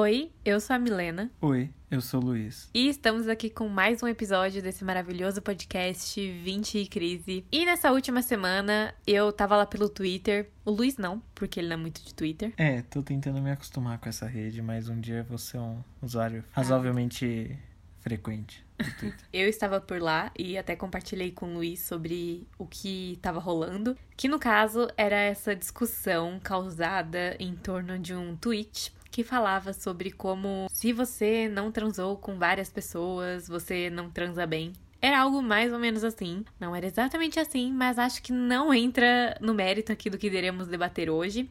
Oi, eu sou a Milena. Oi, eu sou o Luiz. E estamos aqui com mais um episódio desse maravilhoso podcast 20 e Crise. E nessa última semana eu tava lá pelo Twitter. O Luiz não, porque ele não é muito de Twitter. É, tô tentando me acostumar com essa rede, mas um dia vou ser um usuário razoavelmente frequente do Twitter. Eu estava por lá e até compartilhei com o Luiz sobre o que estava rolando, que no caso era essa discussão causada em torno de um tweet que falava sobre como se você não transou com várias pessoas, você não transa bem. Era algo mais ou menos assim. Não era exatamente assim, mas acho que não entra no mérito aqui do que iremos debater hoje.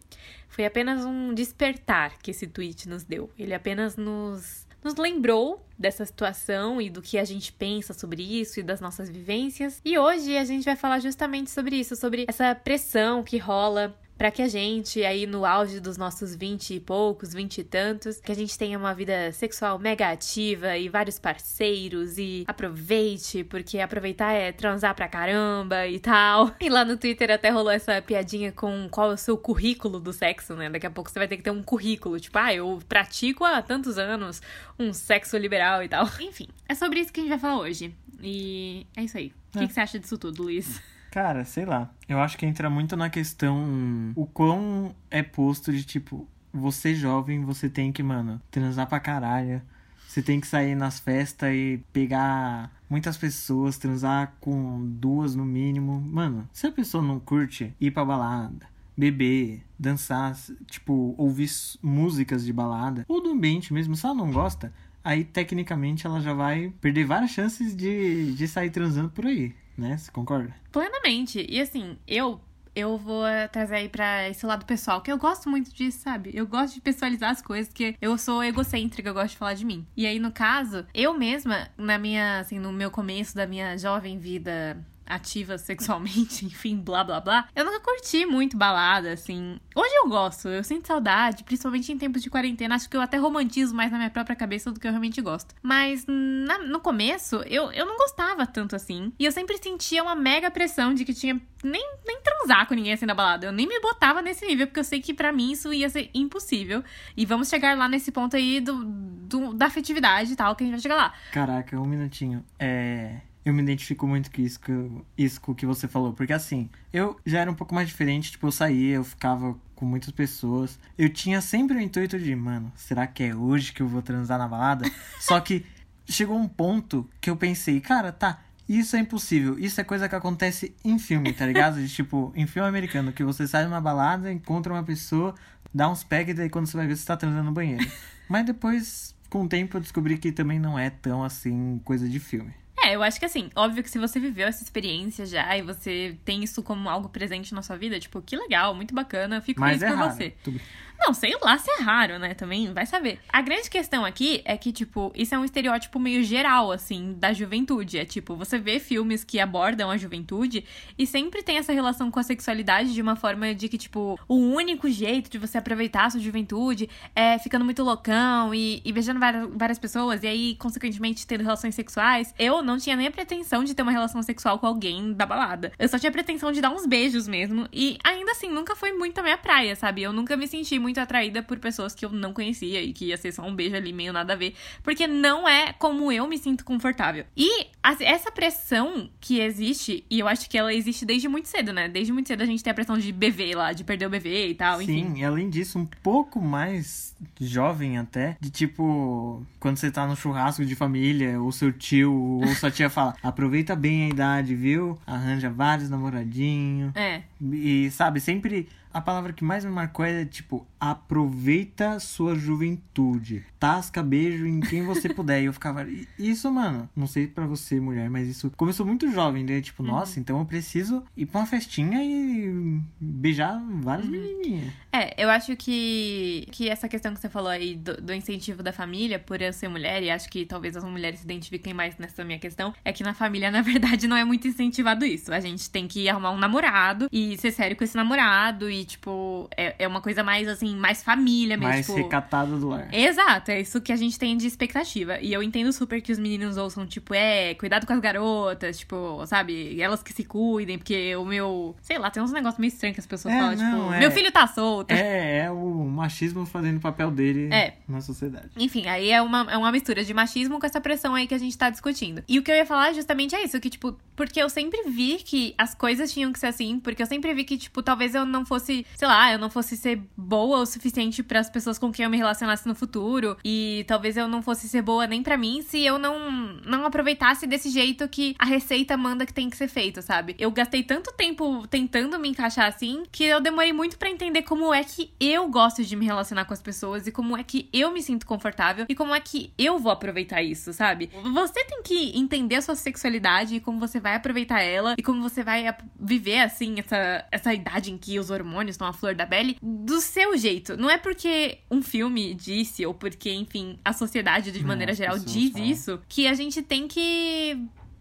Foi apenas um despertar que esse tweet nos deu. Ele apenas nos, nos lembrou dessa situação e do que a gente pensa sobre isso e das nossas vivências. E hoje a gente vai falar justamente sobre isso, sobre essa pressão que rola para que a gente, aí no auge dos nossos vinte e poucos, vinte e tantos, que a gente tenha uma vida sexual mega ativa e vários parceiros e aproveite, porque aproveitar é transar pra caramba e tal. E lá no Twitter até rolou essa piadinha com qual é o seu currículo do sexo, né? Daqui a pouco você vai ter que ter um currículo, tipo, ah, eu pratico há tantos anos um sexo liberal e tal. Enfim, é sobre isso que a gente vai falar hoje. E é isso aí. O É. que, que você acha disso tudo, Luiz? Cara, sei lá. Eu acho que entra muito na questão o quão é posto de tipo, você jovem, você tem que, mano, transar pra caralho. Você tem que sair nas festas e pegar muitas pessoas, transar com duas no mínimo. Mano, se a pessoa não curte ir pra balada, beber, dançar, tipo, ouvir músicas de balada, ou do ambiente mesmo, se ela não gosta, aí tecnicamente ela já vai perder várias chances de, de sair transando por aí, né? Você concorda? Plenamente. E assim, eu eu vou trazer aí pra esse lado pessoal, que eu gosto muito disso, sabe? Eu gosto de pessoalizar as coisas, que eu sou egocêntrica, eu gosto de falar de mim. E aí, no caso, eu mesma, na minha, assim, no meu começo da minha jovem vida ativa sexualmente, enfim, blá blá blá. Eu nunca curti muito balada, assim. Hoje eu gosto, eu sinto saudade, principalmente em tempos de quarentena. Acho que eu até romantizo mais na minha própria cabeça do que eu realmente gosto. Mas na- no começo, eu, eu não gostava tanto assim. E eu sempre sentia uma mega pressão de que tinha nem, nem transar com ninguém assim na balada. Eu nem me botava nesse nível, porque eu sei que pra mim isso ia ser impossível. E vamos chegar lá nesse ponto aí do, do- da afetividade e tal, que a gente vai chegar lá. Caraca, um minutinho. É. Eu me identifico muito com isso, com isso que você falou. Porque assim, eu já era um pouco mais diferente. Tipo, eu saía, eu ficava com muitas pessoas. Eu tinha sempre o intuito de, mano, será que é hoje que eu vou transar na balada? Só que chegou um ponto que eu pensei, cara, tá. Isso é impossível. Isso é coisa que acontece em filme, tá ligado? De, tipo, em filme americano, que você sai numa balada, encontra uma pessoa, dá uns peg, e daí quando você vai ver, você tá transando no banheiro. Mas depois, com o tempo, eu descobri que também não é tão assim, coisa de filme. É, eu acho que assim, óbvio que se você viveu essa experiência já e você tem isso como algo presente na sua vida, tipo, que legal, muito bacana, eu fico Mas feliz é por raro. você. Tudo- Não, sei lá se é raro, né? Também vai saber. A grande questão aqui é que, tipo, isso é um estereótipo meio geral, assim, da juventude. É tipo, você vê filmes que abordam a juventude e sempre tem essa relação com a sexualidade de uma forma de que, tipo, o único jeito de você aproveitar a sua juventude é ficando muito loucão e, e beijando várias, várias pessoas e aí, consequentemente, tendo relações sexuais. Eu não tinha nem a pretensão de ter uma relação sexual com alguém da balada. Eu só tinha a pretensão de dar uns beijos mesmo. E ainda assim, nunca foi muito a minha praia, sabe? Eu nunca me senti muito atraída por pessoas que eu não conhecia e que ia ser só um beijo ali meio nada a ver. Porque não é como eu me sinto confortável. E essa pressão que existe, e eu acho que ela existe desde muito cedo, né? Desde muito cedo a gente tem a pressão de bebê lá, de perder o bebê e tal, enfim. Sim, e além disso, um pouco mais jovem até, de tipo, quando você tá no churrasco de família, ou seu tio, ou sua tia fala, aproveita bem a idade, viu? Arranja vários namoradinhos. É. E sabe, sempre a palavra que mais me marcou é tipo, aproveita sua juventude. Tasca beijo em quem você puder. E eu ficava, "E- isso, mano, não sei pra você, mulher, mas isso começou muito jovem, né? Tipo, nossa, então eu preciso ir pra uma festinha e beijar várias menininhas. É, eu acho que, que essa questão que você falou aí do, do incentivo da família, por eu ser mulher, e acho que talvez as mulheres se identifiquem mais nessa minha questão, é que na família, na verdade, não é muito incentivado isso. A gente tem que arrumar um namorado e ser sério com esse namorado e, tipo, é, é uma coisa mais, assim, mais família mesmo. Mais tipo... recatada do lar. Exato, é isso que a gente tem de expectativa. E eu entendo super que os meninos ouçam, tipo, é, cuidado com as garotas, tipo, sabe, elas que se cuidem, porque o meu. Sei lá, tem uns negócios meio estranhos que as pessoas É, falam, não, tipo, é- meu filho tá solto. É, é o machismo fazendo o papel dele É. na sociedade. Enfim, aí é uma, é uma mistura de machismo com essa pressão aí que a gente tá discutindo. E o que eu ia falar justamente é isso, que, tipo, porque eu sempre vi que as coisas tinham que ser assim, porque eu sempre vi que, tipo, talvez eu não fosse, sei lá, eu não fosse ser boa o suficiente para as pessoas com quem eu me relacionasse no futuro, e talvez eu não fosse ser boa nem pra mim se eu não, não aproveitasse desse jeito que a receita manda que tem que ser feito, sabe? Eu gastei tanto tempo tentando me encaixar assim, que eu demorei muito pra entender como é que eu gosto de me relacionar com as pessoas e como é que eu me sinto confortável e como é que eu vou aproveitar isso, sabe? Você tem que entender a sua sexualidade e como você vai aproveitar ela e como você vai viver, assim, essa, essa idade em que os hormônios estão à flor da pele do seu jeito. Não é porque um filme disse ou porque, enfim, a sociedade de maneira geral diz falam. isso que a gente tem que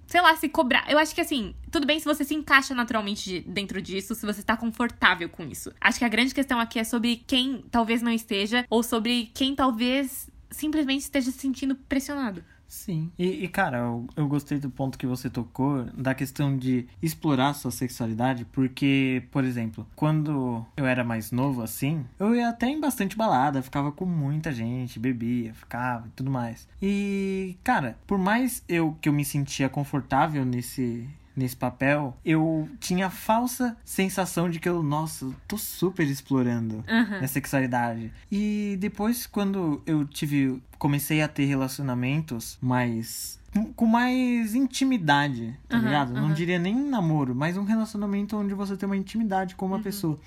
sei lá, se cobrar. Eu acho que assim, tudo bem se você se encaixa naturalmente de- dentro disso, se você tá confortável com isso. Acho que a grande questão aqui é sobre quem talvez não esteja, ou sobre quem talvez simplesmente esteja se sentindo pressionado. Sim. E, e, cara, eu, eu gostei do ponto que você tocou, da questão de explorar sua sexualidade, porque, por exemplo, quando eu era mais novo, assim, eu ia até em bastante balada, ficava com muita gente, bebia, ficava e tudo mais. E, cara, por mais eu que eu me sentia confortável nesse. Nesse papel, eu tinha a falsa sensação de que eu, nossa, tô super explorando Aham. minha sexualidade. E depois, quando eu tive. Comecei a ter relacionamentos mais. com- mais intimidade, tá Aham, ligado? Não aham. diria nem namoro, mas um relacionamento onde você tem uma intimidade com uma Uhum. pessoa.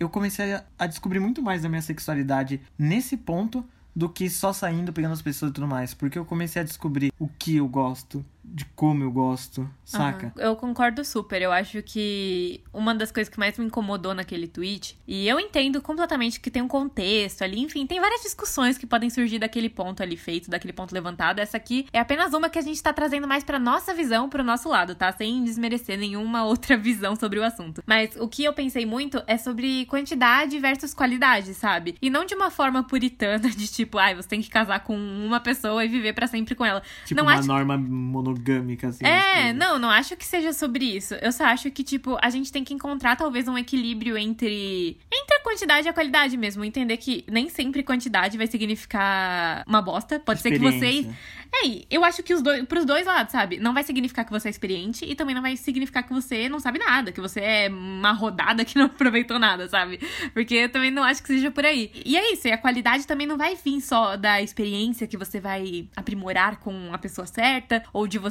Eu comecei a, a descobrir muito mais da minha sexualidade nesse ponto do que só saindo, pegando as pessoas e tudo mais. Porque eu comecei a descobrir o que eu gosto, de como eu gosto, saca? Aham. Eu concordo super. Eu acho que uma das coisas que mais me incomodou naquele tweet, e eu entendo completamente que tem um contexto ali, enfim, tem várias discussões que podem surgir daquele ponto ali feito, daquele ponto levantado. Essa aqui é apenas uma que a gente tá trazendo mais pra nossa visão, pro nosso lado, tá? Sem desmerecer nenhuma outra visão sobre o assunto. Mas o que eu pensei muito é sobre quantidade versus qualidade, sabe? E não de uma forma puritana de tipo, ai, você tem que casar com uma pessoa e viver pra sempre com ela. Tipo não uma acho norma monogâmica, assim. é, não, não acho que seja sobre isso. Eu só acho que, tipo, a gente tem que encontrar talvez um equilíbrio entre. Entre a quantidade e a qualidade mesmo. Entender que nem sempre quantidade vai significar uma bosta. Pode ser que você. Experiência. É, eu acho que os dois, pros dois lados, sabe? Não vai significar que você é experiente e também não vai significar que você não sabe nada, que você é uma rodada que não aproveitou nada, sabe? Porque eu também não acho que seja por aí. E é isso, e a qualidade também não vai vir só da experiência que você vai aprimorar com a pessoa certa ou de você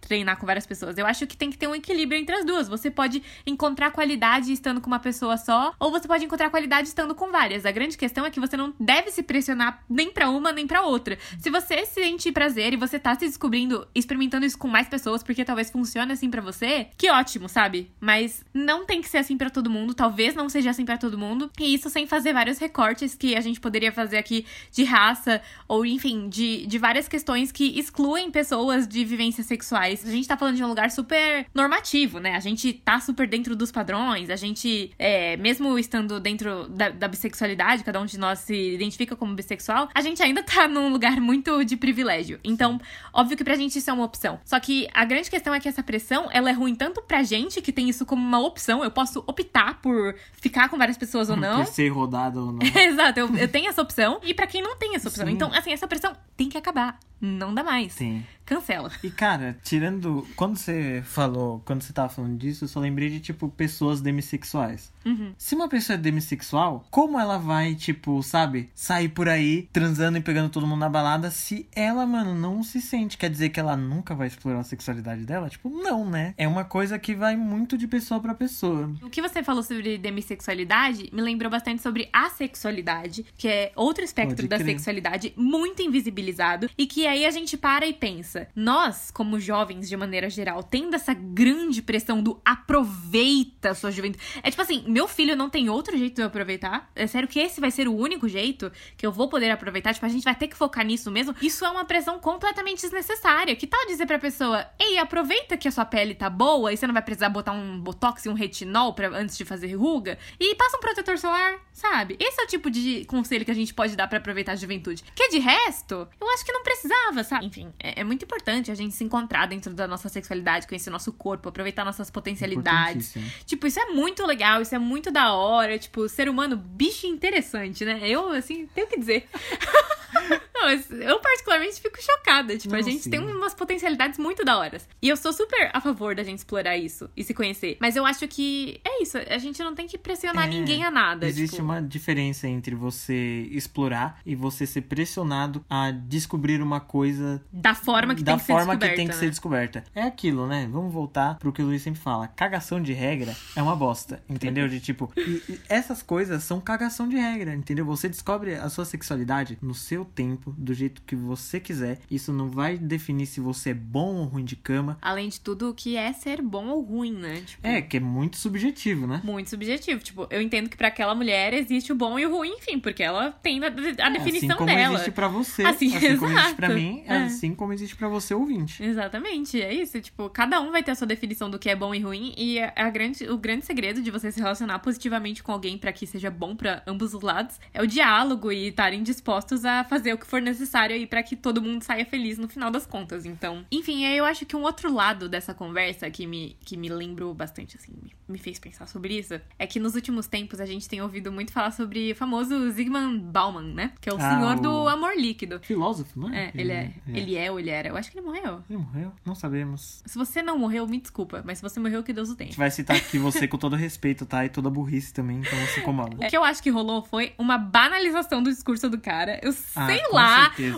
treinar com várias pessoas. Eu acho que tem que ter um equilíbrio entre as duas. Você pode encontrar qualidade estando com uma pessoa só, ou você pode encontrar qualidade estando com várias. A grande questão é que você não deve se pressionar nem pra uma nem pra outra. Se você sente prazer e você tá se descobrindo, experimentando isso com mais pessoas, porque talvez funcione assim pra você, que ótimo, sabe? Mas não tem que ser assim pra todo mundo, talvez não seja assim pra todo mundo. E isso sem fazer vários recortes que a gente poderia fazer aqui de raça, ou enfim, de, de várias questões que excluem pessoas de vivências sexuais. A gente tá falando de um lugar super normativo, né? A gente tá super dentro dos padrões, a gente, é, mesmo estando dentro da, da bissexualidade, cada um de nós se identifica como bissexual, a gente ainda tá num lugar muito de privilégio. Então, óbvio que pra gente isso é uma opção. Só que a grande questão é que essa pressão, ela é ruim tanto pra gente, que tem isso como uma opção, eu posso optar por ficar com várias pessoas ou não. Por ser rodada ou não. Exato, eu, eu tenho essa opção. E pra quem não tem essa opção. Sim. Então, assim, essa pressão tem que acabar. Não dá mais. Sim. Cancela. E cara, tirando. Quando você falou. Quando você tava falando disso, eu só lembrei de, tipo, pessoas demissexuais. Uhum. Se uma pessoa é demissexual, como ela vai, tipo, sabe, sair por aí transando e pegando todo mundo na balada se ela, mano, não se sente? Quer dizer que ela nunca vai explorar a sexualidade dela? Tipo, não, né? É uma coisa que vai muito de pessoa pra pessoa. O que você falou sobre demissexualidade me lembrou bastante sobre assexualidade, que é outro espectro Pode da crer. sexualidade muito invisibilizado e que aí a gente para e pensa, nós, como jovens de maneira geral, tendo essa grande pressão do aproveita a sua juventude. É tipo assim, meu filho não tem outro jeito de eu aproveitar. É sério que esse vai ser o único jeito que eu vou poder aproveitar. Tipo, a gente vai ter que focar nisso mesmo. Isso é uma pressão completamente desnecessária. Que tal dizer pra pessoa, ei, aproveita que a sua pele tá boa e você não vai precisar botar um botox e um retinol pra, antes de fazer ruga? E passa um protetor solar, sabe? Esse é o tipo de conselho que a gente pode dar para aproveitar a juventude. Que de resto, eu acho que não precisava, sabe? Enfim, é, é muito importante a gente se encontrar dentro da nossa sexualidade, conhecer nosso corpo, aproveitar nossas potencialidades. Tipo, isso é muito legal, isso é muito da hora. Tipo, ser humano, bicho interessante, né? Eu, assim, tenho que dizer. Não, eu particularmente fico chocada. Tipo, Não, a gente sim. tem umas potencialidades muito da hora. E eu sou super a favor da gente explorar isso e se conhecer. Mas eu acho que é isso. A gente não tem que pressionar é, ninguém a nada. Existe tipo... uma diferença entre você explorar e você ser pressionado a descobrir uma coisa da forma que, da tem, que forma que tem que né? ser descoberta. É aquilo, né? Vamos voltar pro que o Luiz sempre fala. Cagação de regra é uma bosta. Entendeu? De tipo, e, e essas coisas são cagação de regra, entendeu? Você descobre a sua sexualidade no seu tempo, do jeito que você quiser. Isso não vai definir se você é bom ou ruim de cama. Além de tudo, o que é ser bom ou ruim, né? Tipo, é, que é muito subjetivo, né? Muito subjetivo. Tipo, eu entendo que para aquela mulher existe o bom e o ruim, enfim, porque ela tem a, a é, definição assim como dela. existe para você, assim, assim como existe para mim, é. assim como existe para você ouvinte. Exatamente, é isso. Tipo, cada um vai ter a sua definição do que é bom e ruim e a grande, o grande segredo de você se relacionar positivamente com alguém para que seja bom para ambos os lados é o diálogo e estarem dispostos a fazer o que for necessário aí para que todo mundo saia feliz no final das contas. Então, enfim, eu acho que um outro lado dessa conversa que me, que me lembro bastante, assim, me, fez pensar sobre isso, é que nos últimos tempos a gente tem ouvido muito falar sobre o famoso Zygmunt Bauman, né? Que é o ah, senhor o... do amor líquido. Filósofo, né? É, ele, é, é. Ele é ou ele era? Eu acho que ele morreu. Ele morreu? Não sabemos. Se você não morreu, me desculpa, mas se você morreu, que Deus o tenha. A gente vai citar aqui você com todo respeito, tá? E toda burrice também, então não se incomoda. O que eu acho que rolou foi uma banalização do discurso do cara. Eu ah, sei lá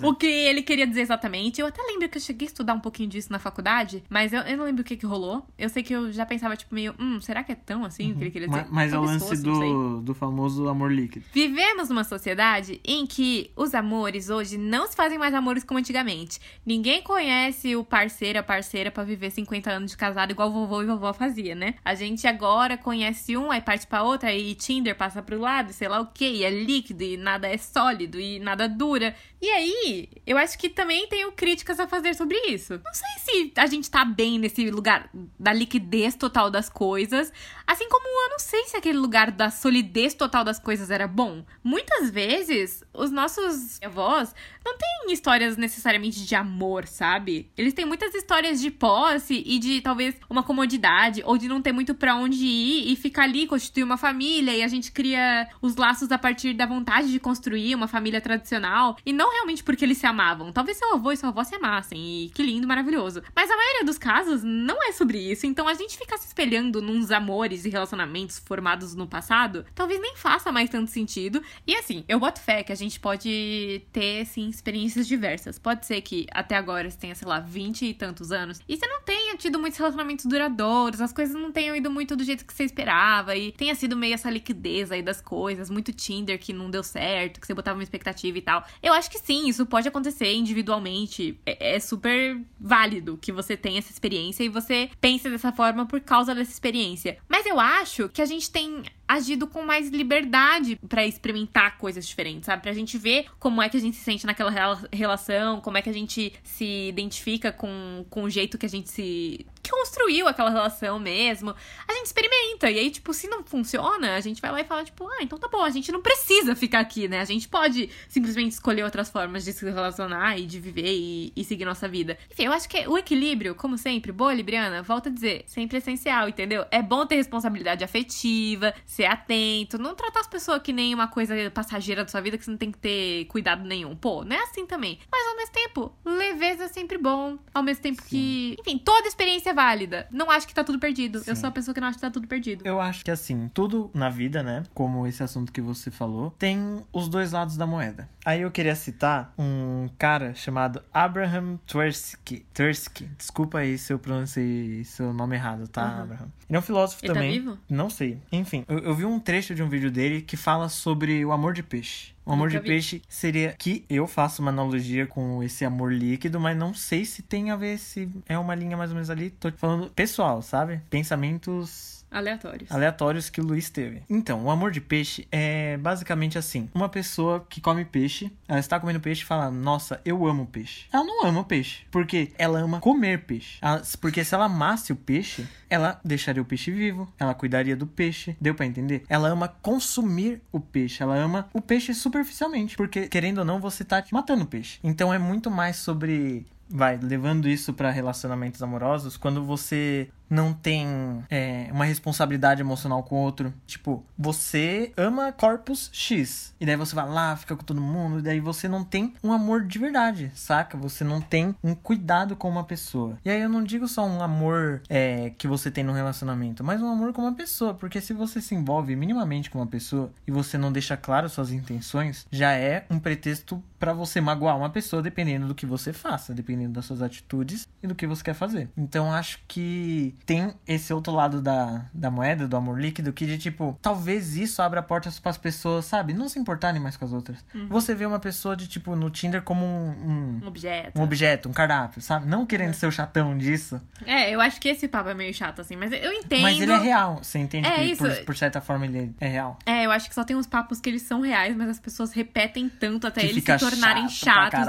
o que ele queria dizer exatamente. Eu até lembro que eu cheguei a estudar um pouquinho disso na faculdade, mas eu, eu não lembro o que que rolou. Eu sei que eu já pensava, tipo, meio, hum, será que é tão assim uhum. o que ele queria dizer? Mas, mas é o lance fosse, do, do famoso amor líquido. Vivemos numa sociedade em que os amores hoje não se fazem mais amores como antigamente. Ninguém conhece o parceiro, a parceira para viver 50 anos de casado igual vovô e vovó fazia, né? A gente agora conhece um, aí parte pra outra, aí Tinder passa pro lado, sei lá o que, e é líquido, e nada é sólido, e nada dura. E aí, eu acho que também tenho críticas a fazer sobre isso. Não sei se a gente tá bem nesse lugar da liquidez total das coisas, assim como eu não sei se aquele lugar da solidez total das coisas era bom. Muitas vezes, os nossos avós não têm histórias necessariamente de amor, sabe? Eles têm muitas histórias de posse e de talvez uma comodidade, ou de não ter muito para onde ir e ficar ali, constituir uma família, e a gente cria os laços a partir da vontade de construir uma família tradicional, e não realmente porque eles se amavam. Talvez seu avô e sua avó se amassem, e que lindo, maravilhoso. Mas a maioria dos casos não é sobre isso, então a gente ficar se espelhando nos amores e relacionamentos formados no passado, talvez nem faça mais tanto sentido. E assim, eu boto fé que a gente pode ter, sim, experiências diversas. Pode ser que até agora você tenha, sei lá, 20 e tantos anos, e você não tenha tido muitos relacionamentos duradouros, as coisas não tenham ido muito do jeito que você esperava, e tenha sido meio essa liquidez aí das coisas, muito Tinder que não deu certo, que você botava uma expectativa e tal. Eu acho que sim, isso pode acontecer individualmente. É, é super válido que você tenha essa experiência e você pense dessa forma por causa dessa experiência. Mas eu acho que a gente tem agido com mais liberdade para experimentar coisas diferentes, sabe? Pra gente ver como é que a gente se sente naquela relação, como é que a gente se identifica com, com o jeito que a gente se que construiu aquela relação mesmo. A gente experimenta. E aí, tipo, se não funciona, a gente vai lá e fala, tipo, ah, então tá bom, a gente não precisa ficar aqui, né? A gente pode simplesmente escolher outras formas de se relacionar e de viver e, e seguir nossa vida. Enfim, eu acho que o equilíbrio, como sempre, boa Libriana, volta a dizer, sempre essencial, entendeu? É bom ter responsabilidade afetiva, atento, não tratar as pessoas que nem uma coisa passageira da sua vida que você não tem que ter cuidado nenhum. Pô, não é assim também. Mas ao mesmo tempo, leveza é sempre bom. Ao mesmo tempo Sim. que. Enfim, toda experiência é válida. Não acho que tá tudo perdido. Sim. Eu sou a pessoa que não acha que tá tudo perdido. Eu acho que assim, tudo na vida, né? Como esse assunto que você falou, tem os dois lados da moeda. Aí eu queria citar um cara chamado Abraham Tversky. Tversky. Desculpa aí se eu pronunciei seu nome errado, tá, Uhum. Abraham? Ele é um filósofo Ele tá também. vivo? Não sei. Enfim, eu, eu vi um trecho de um vídeo dele que fala sobre o amor de peixe. O amor Nunca de vi. peixe seria que eu faço uma analogia com esse amor líquido, mas não sei se tem a ver se é uma linha mais ou menos ali. Tô falando pessoal, sabe? Pensamentos Aleatórios. aleatórios que o Luiz teve. Então, o amor de peixe é basicamente assim: uma pessoa que come peixe, ela está comendo peixe e fala, nossa, eu amo peixe. Ela não ama peixe, porque ela ama comer peixe. Ela- porque se ela amasse o peixe, ela deixaria o peixe vivo, ela cuidaria do peixe. Deu pra entender? Ela ama consumir o peixe, ela ama o peixe superficialmente, porque querendo ou não, você tá matando o peixe. Então é muito mais sobre vai levando isso pra relacionamentos amorosos quando você não tem é, uma responsabilidade emocional com o outro. Tipo, você ama corpos X. E daí você vai lá, fica com todo mundo. E daí você não tem um amor de verdade, saca? Você não tem um cuidado com uma pessoa. E aí eu não digo só um amor é, que você tem no relacionamento, mas um amor com uma pessoa. Porque se você se envolve minimamente com uma pessoa e você não deixa claro suas intenções, já é um pretexto pra você magoar uma pessoa dependendo do que você faça, dependendo das suas atitudes e do que você quer fazer. Então acho que tem esse outro lado da, da moeda, do amor líquido, que de tipo, talvez isso abra portas para as pessoas, sabe, não se importarem mais com as outras. Você vê uma pessoa de tipo no Tinder como um, Um objeto. um, um objeto, um cardápio, sabe? Não querendo ser o chatão disso, É, eu acho que esse papo é meio chato, assim, mas eu entendo. mas ele é real. Você entende É que por, por certa forma ele é real. É, eu acho que só tem uns papos que eles são reais, mas as pessoas repetem tanto até Que eles se tornarem chatos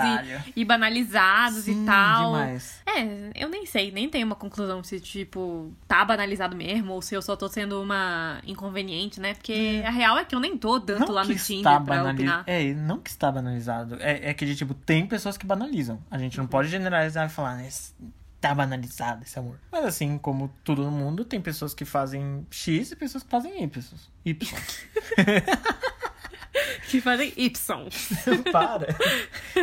e, e banalizados Sim, e tal. demais. É, eu nem sei, nem tenho uma conclusão se, tipo, tá banalizado mesmo ou se eu só tô sendo uma inconveniente, né? Porque a real é que eu nem tô tanto lá no Tinder pra banali- opinar. É, não que está banalizado. É, é que, de, tipo, tem pessoas que banalizam. A gente não pode generalizar e falar, "Ah, esse- tá banalizado esse amor. Mas assim, como tudo no mundo, tem pessoas que fazem X e pessoas que fazem Y. Y. Que fazem Y. Para.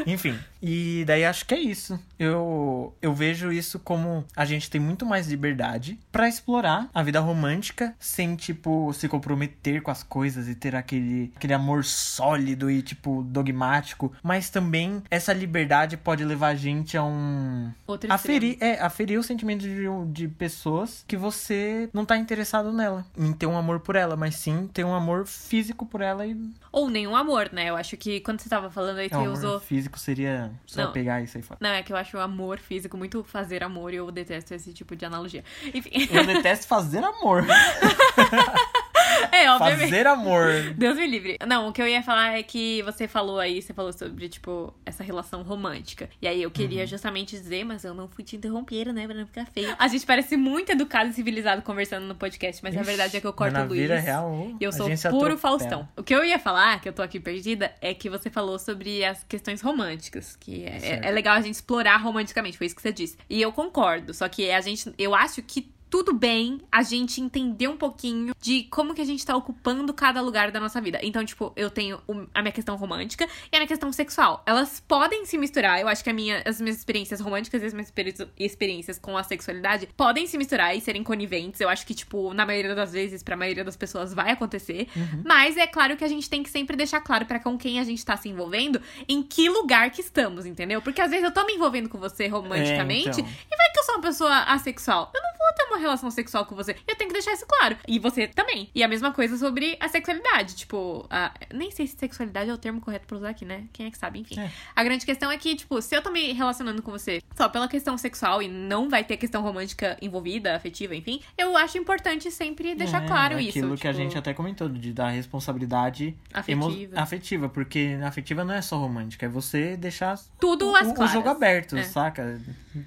Enfim, e daí acho que é isso. Eu, eu vejo isso como a gente tem muito mais liberdade pra explorar a vida romântica sem, tipo, se comprometer com as coisas e ter aquele, aquele amor sólido e, tipo, dogmático. Mas também essa liberdade pode levar a gente a um. Outro A ferir, é, a ferir o sentimento de, de pessoas que você não tá interessado nela. Em ter um amor por ela, mas sim ter um amor físico por ela e. Ou nenhum amor, né? Eu acho que quando você tava falando aí, Não, você amor usou. físico seria só Não. pegar isso aí fora. Não, é que eu acho o amor físico muito fazer amor e eu detesto esse tipo de analogia. Enfim. Eu detesto fazer amor. é, obviamente. Fazer amor. Deus me livre. Não, o que eu ia falar é que você falou aí, você falou sobre, tipo, essa relação romântica. E aí eu queria Uhum. justamente dizer, mas eu não fui te interromper, né? Pra não ficar feio. A gente parece muito educado e civilizado conversando no podcast, mas a verdade é que eu corto o Luiz. vida real, E eu sou puro. Faustão. O que eu ia falar, que eu tô aqui perdida, é que você falou sobre as questões românticas. Que é, Certo. é legal a gente explorar romanticamente, foi isso que você disse. E eu concordo, só que a gente. Eu acho que tudo bem a gente entender um pouquinho de como que a gente tá ocupando cada lugar da nossa vida. Então, tipo, eu tenho a minha questão romântica e a minha questão sexual. Elas podem se misturar. Eu acho que minha, as minhas experiências românticas e as minhas experi- experiências com a sexualidade podem se misturar e serem coniventes. Eu acho que, tipo, na maioria das vezes, pra maioria das pessoas, vai acontecer. Uhum. Mas é claro que a gente tem que sempre deixar claro pra com quem a gente tá se envolvendo, em que lugar que estamos, entendeu? Porque às vezes eu tô me envolvendo com você romanticamente então. e vai que eu sou uma pessoa assexual. Eu não ter uma relação sexual com você. Eu tenho que deixar isso claro. E você também. E a mesma coisa sobre a sexualidade. Tipo, a- nem sei se sexualidade é o termo correto pra usar aqui, né? Quem é que sabe? Enfim. É. A grande questão é que, tipo, se eu tô me relacionando com você só pela questão sexual e não vai ter questão romântica envolvida, afetiva, enfim, eu acho importante sempre deixar É, claro é isso. Aquilo que a tipo, gente até comentou, de dar responsabilidade emo- Afetiva. afetiva, porque afetiva não é só romântica, é você deixar Tudo o, o claras. jogo aberto, É. saca?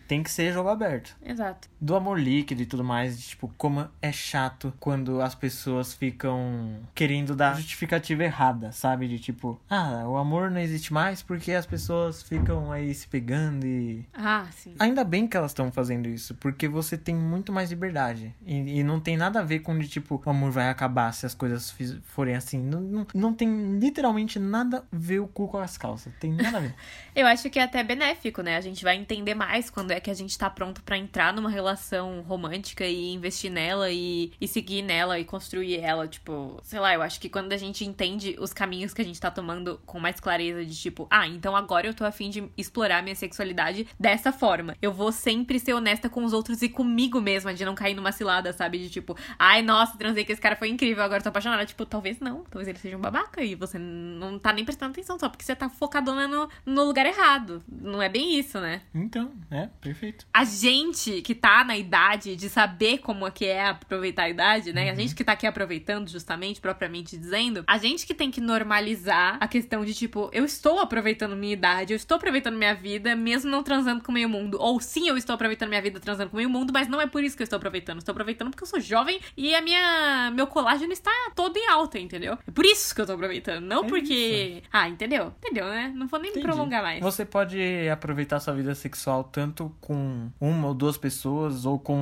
Tem que ser jogo aberto. Exato. Do amor líquido e tudo mais, de, tipo, como é chato quando as pessoas ficam querendo dar justificativa errada, sabe? De tipo, ah, o amor não existe mais porque as pessoas ficam aí se pegando e Ah, sim. Ainda bem que elas estão fazendo isso, porque você tem muito mais liberdade. E, e não tem nada a ver com de tipo, o amor vai acabar se as coisas forem assim. Não, não, não tem literalmente nada a ver o cu com as calças. Tem nada a ver. Eu acho que é até benéfico, né? A gente vai entender mais quando quando é que a gente tá pronto para entrar numa relação romântica e investir nela e, e seguir nela e construir ela. Tipo, sei lá, eu acho que quando a gente entende os caminhos que a gente tá tomando com mais clareza de tipo, ah, então agora eu tô afim de explorar minha sexualidade dessa forma. Eu vou sempre ser honesta com os outros e comigo mesma, de não cair numa cilada, sabe? De tipo, ai, nossa, transei que esse cara foi incrível, agora tô apaixonada. Tipo, talvez não, talvez ele seja um babaca e você não tá nem prestando atenção só porque você tá focadona no, no lugar errado. Não é bem isso, né? Então, é, perfeito. A gente que tá na idade de saber como é que é aproveitar a idade, né? Uhum. A gente que tá aqui aproveitando, justamente, propriamente dizendo, a gente que tem que normalizar a questão de tipo, eu estou aproveitando minha idade, eu estou aproveitando minha vida, mesmo não transando com o meio mundo. Ou sim, eu estou aproveitando minha vida transando com o meio mundo, mas não é por isso que eu estou aproveitando. Estou aproveitando porque eu sou jovem e a minha meu colágeno está todo em alta, entendeu? É por isso que eu tô aproveitando, não é porque. Isso. Ah, entendeu? Entendeu, né? Não vou nem Entendi. prolongar mais. Você pode aproveitar sua vida sexual tanto com uma ou duas pessoas ou com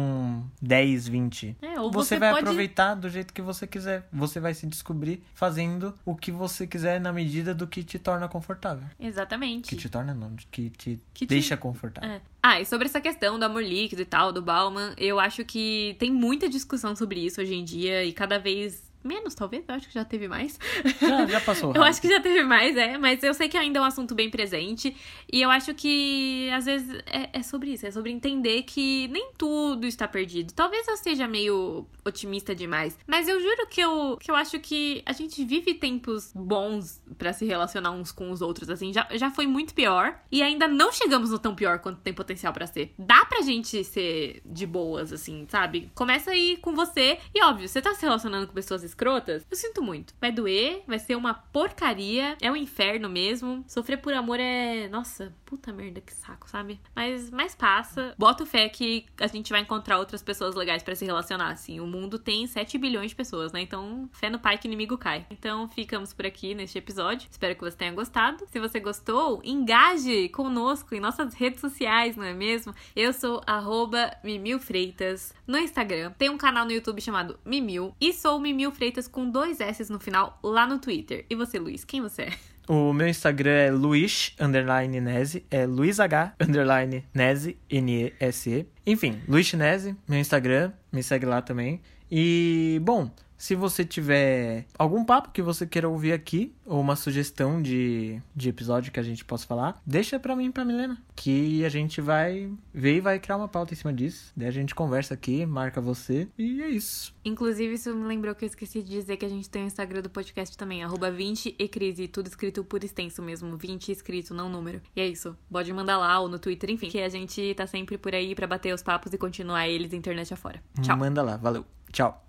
10, 20. É, ou você, você vai pode... aproveitar do jeito que você quiser. Você vai se descobrir fazendo o que você quiser na medida do que te torna confortável. Exatamente. Que te torna não, que te que deixa te... confortável. É. Ah, e sobre essa questão do amor líquido e tal, do Bauman, eu acho que tem muita discussão sobre isso hoje em dia e cada vez Menos, talvez, eu acho que já teve mais. Já, já passou. eu acho que já teve mais, é, mas eu sei que ainda é um assunto bem presente. E eu acho que, às vezes, é, é sobre isso, é sobre entender que nem tudo está perdido. Talvez eu seja meio otimista demais, mas eu juro que eu, que eu acho que a gente vive tempos bons para se relacionar uns com os outros, assim. Já, já foi muito pior e ainda não chegamos no tão pior quanto tem potencial para ser. Dá pra gente ser de boas, assim, sabe? Começa aí com você e, óbvio, você tá se relacionando com pessoas escrotas, eu sinto muito. Vai doer, vai ser uma porcaria, é um inferno mesmo. Sofrer por amor é. Nossa, puta merda, que saco, sabe? Mas, mas passa. Bota fé que a gente vai encontrar outras pessoas legais para se relacionar, assim. O mundo tem 7 bilhões de pessoas, né? Então, fé no pai que o inimigo cai. Então, ficamos por aqui neste episódio. Espero que você tenha gostado. Se você gostou, engaje conosco em nossas redes sociais, não é mesmo? Eu sou Mimil Freitas no Instagram. Tem um canal no YouTube chamado Mimil. E sou Mimil Freitas com dois S no final lá no Twitter. E você, Luiz, quem você é? O meu Instagram é Luiz underline Nese, é Luiz H underline Nese, N-E-S-E. Enfim, Luiz Nese, meu Instagram, me segue lá também. E, bom, se você tiver algum papo que você queira ouvir aqui, ou uma sugestão de, de episódio que a gente possa falar, deixa pra mim e pra Milena. Que a gente vai ver e vai criar uma pauta em cima disso. Daí a gente conversa aqui, marca você e é isso. Inclusive, isso me lembrou que eu esqueci de dizer que a gente tem o Instagram do podcast também, arroba 20 e crise, tudo escrito por extenso mesmo, 20 escrito, não número. E é isso. Pode mandar lá ou no Twitter, enfim, que a gente tá sempre por aí para bater os papos e continuar eles internet afora. Tchau. Manda lá, valeu. Tchau.